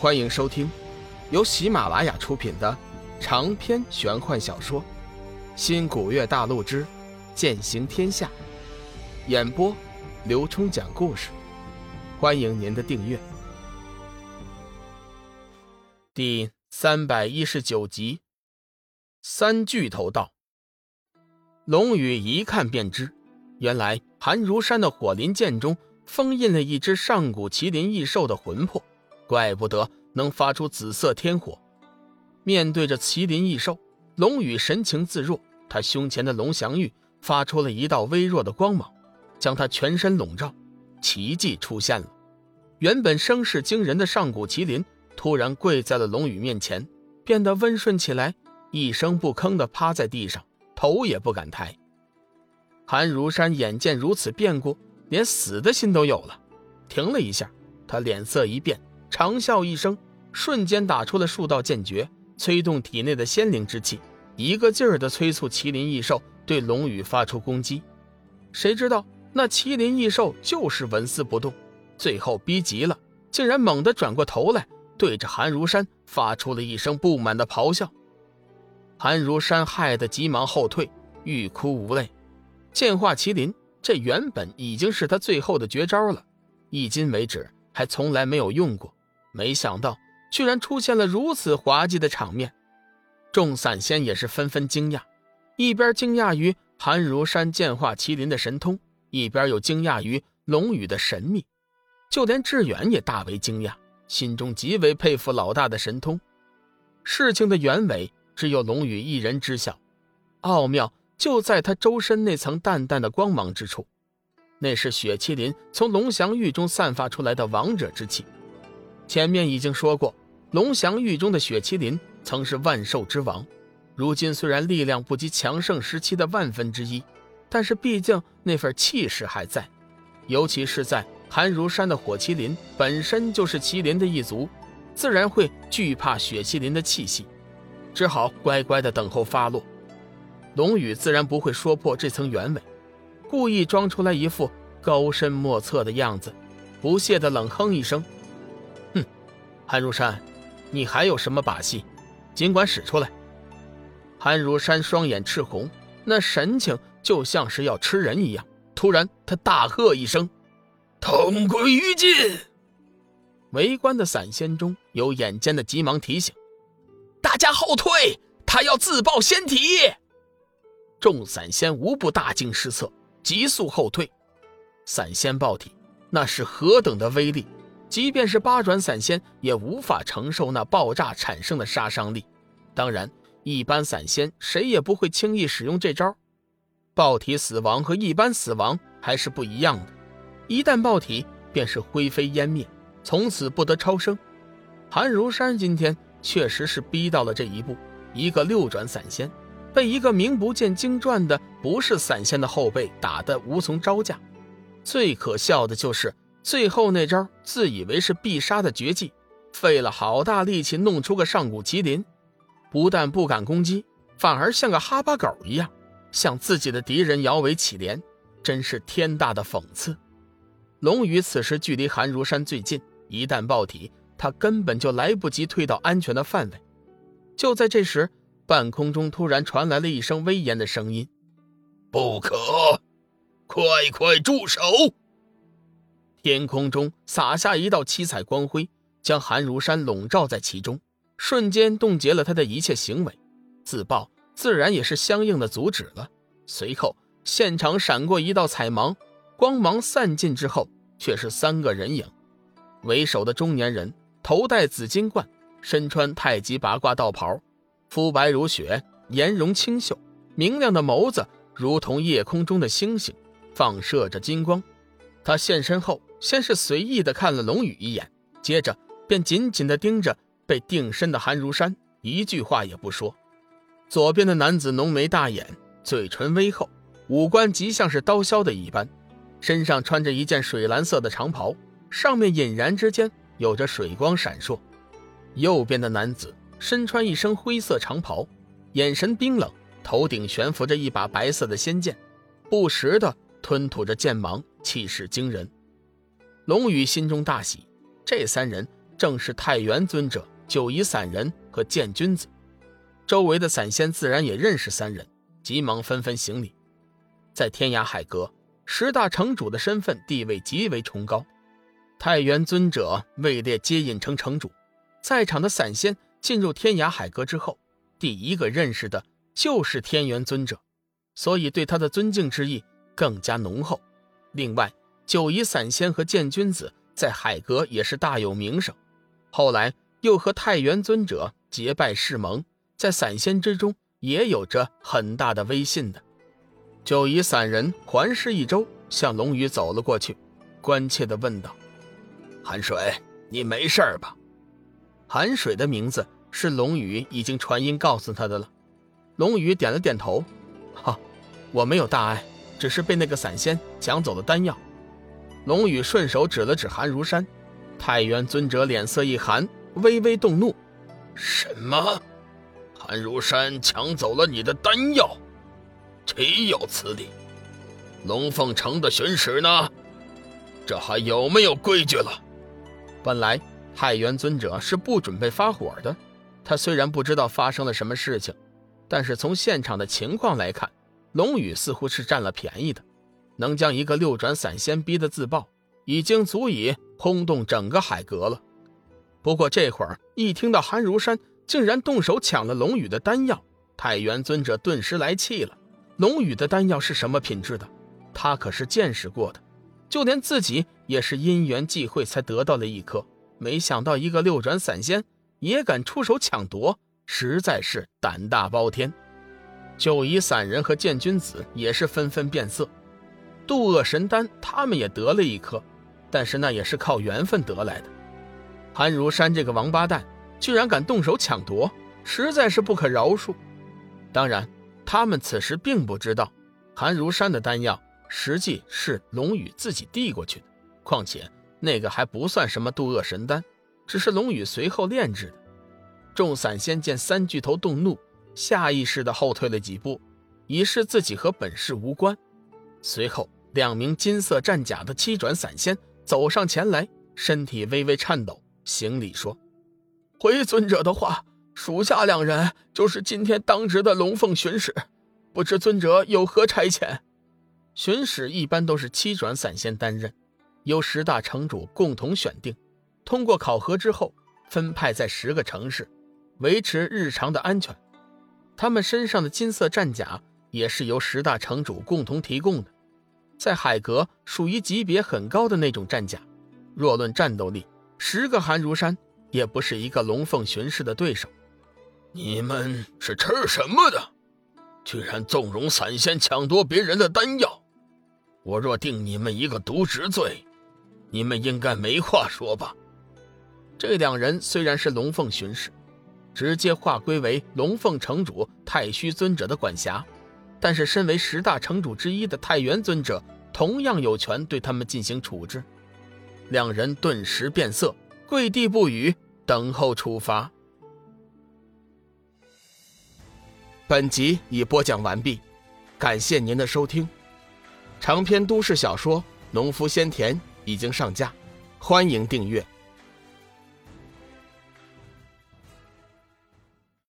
欢迎收听由喜马拉雅出品的长篇玄幻小说《新古月大陆之剑行天下》，演播刘冲讲故事。欢迎您的订阅。第三百一十九集，三巨头道。龙宇一看便知，原来寒如山的火麟剑中封印了一只上古麒麟异兽的魂魄。怪不得能发出紫色天火。面对着麒麟异兽，龙宇神情自若。他胸前的龙翔玉发出了一道微弱的光芒，将他全身笼罩。奇迹出现了，原本声势惊人的上古麒麟突然跪在了龙宇面前，变得温顺起来，一声不吭地趴在地上，头也不敢抬。韩如山眼见如此变故，连死的心都有了，停了一下，他脸色一变。长啸一声，瞬间打出了数道剑诀，催动体内的仙灵之气，一个劲儿地催促麒麟异兽对龙宇发出攻击。谁知道那麒麟异兽就是纹丝不动，最后逼急了，竟然猛地转过头来，对着韩如山发出了一声不满的咆哮。韩如山害得急忙后退，欲哭无泪。剑化麒麟，这原本已经是他最后的绝招了，迄今为止还从来没有用过。没想到，居然出现了如此滑稽的场面，众散仙也是纷纷惊讶，一边惊讶于韩如山剑化麒麟的神通，一边又惊讶于龙宇的神秘，就连志远也大为惊讶，心中极为佩服老大的神通。事情的原委只有龙宇一人知晓，奥妙就在他周身那层淡淡的光芒之处，那是雪麒麟从龙翔玉中散发出来的王者之气。前面已经说过，龙翔域中的雪麒麟曾是万兽之王，如今虽然力量不及强盛时期的万分之一，但是毕竟那份气势还在。尤其是在寒如山的火麒麟本身就是麒麟的一族，自然会惧怕雪麒麟的气息，只好乖乖的等候发落。龙宇自然不会说破这层原委，故意装出来一副高深莫测的样子，不屑的冷哼一声。韩如山，你还有什么把戏？尽管使出来。韩如山双眼赤红，那神情就像是要吃人一样。突然，他大喝一声：“同归于尽！”围观的散仙中有眼尖的，急忙提醒：“大家后退，他要自爆仙体。”众散仙无不大惊失色，急速后退。散仙爆体，那是何等的威力！即便是八转散仙也无法承受那爆炸产生的杀伤力。当然，一般散仙谁也不会轻易使用这招。爆体死亡和一般死亡还是不一样的，一旦爆体便是灰飞烟灭，从此不得超生。韩如山今天确实是逼到了这一步，一个六转散仙被一个名不见经传的不是散仙的后辈打得无从招架。最可笑的就是。最后那招自以为是必杀的绝技，费了好大力气弄出个上古麒麟，不但不敢攻击，反而像个哈巴狗一样，向自己的敌人摇尾乞怜，真是天大的讽刺。龙宇此时距离寒如山最近，一旦爆体，他根本就来不及退到安全的范围。就在这时，半空中突然传来了一声威严的声音：“不可，快快住手！”天空中洒下一道七彩光辉，将韩如山笼罩在其中，瞬间冻结了他的一切行为。自爆自然也是相应的阻止了。随后，现场闪过一道彩芒，光芒散尽之后，却是三个人影。为首的中年人头戴紫金冠，身穿太极八卦道袍，肤白如雪，颜容清秀，明亮的眸子如同夜空中的星星，放射着金光。他现身后。先是随意的看了龙宇一眼，接着便紧紧的盯着被定身的韩如山，一句话也不说。左边的男子浓眉大眼，嘴唇微厚，五官极像是刀削的一般，身上穿着一件水蓝色的长袍，上面隐然之间有着水光闪烁。右边的男子身穿一身灰色长袍，眼神冰冷，头顶悬浮着一把白色的仙剑，不时的吞吐着剑芒，气势惊人。龙宇心中大喜，这三人正是太元尊者、九夷散人和剑君子。周围的散仙自然也认识三人，急忙纷纷行礼。在天涯海阁，十大城主的身份地位极为崇高。太元尊者位列接引城城主，在场的散仙进入天涯海阁之后，第一个认识的就是天元尊者，所以对他的尊敬之意更加浓厚。另外，九夷散仙和剑君子在海阁也是大有名声，后来又和太元尊者结拜誓盟。在散仙之中也有着很大的威信的。九夷散人环视一周，向龙宇走了过去，关切地问道：“韩水，你没事吧？”韩水的名字是龙宇已经传音告诉他的了。龙宇点了点头：“哈，我没有大碍，只是被那个散仙抢走了丹药。”龙宇顺手指了指韩如山，太元尊者脸色一寒，微微动怒：“什么？”韩如山抢走了你的丹药，岂有此理！龙凤城的巡使呢？这还有没有规矩了？本来太元尊者是不准备发火的，他虽然不知道发生了什么事情，但是从现场的情况来看，龙宇似乎是占了便宜的，能将一个六转散仙逼得自爆，已经足以轰动整个海阁了。不过这会儿一听到韩如山。竟然动手抢了龙宇的丹药，太元尊者顿时来气了。龙宇的丹药是什么品质的？他可是见识过的，就连自己也是因缘际会才得到了一颗。没想到一个六转散仙也敢出手抢夺，实在是胆大包天。九夷散人和剑君子也是纷纷变色。渡厄神丹他们也得了一颗，但是那也是靠缘分得来的。韩如山这个王八蛋。居然敢动手抢夺，实在是不可饶恕。当然，他们此时并不知道，韩如山的丹药实际是龙宇自己递过去的。况且那个还不算什么渡厄神丹，只是龙宇随后炼制的。众散仙见三巨头动怒，下意识地后退了几步，以示自己和本事无关。随后，两名金色战甲的七转散仙走上前来，身体微微颤抖，行礼说。回尊者的话，属下两人就是今天当值的龙凤巡使，不知尊者有何差遣？巡使一般都是七转散仙担任，由十大城主共同选定，通过考核之后分派在十个城市，维持日常的安全。他们身上的金色战甲也是由十大城主共同提供的，在海阁属于级别很高的那种战甲。若论战斗力，十个寒如山。也不是一个龙凤巡视的对手。你们是吃什么的？居然纵容散仙抢夺别人的丹药！我若定你们一个渎职罪，你们应该没话说吧？这两人虽然是龙凤巡视，直接划归为龙凤城主太虚尊者的管辖，但是身为十大城主之一的太元尊者，同样有权对他们进行处置。两人顿时变色。跪地不语，等候处罚。本集已播讲完毕，感谢您的收听。长篇都市小说《农夫先田》已经上架，欢迎订阅。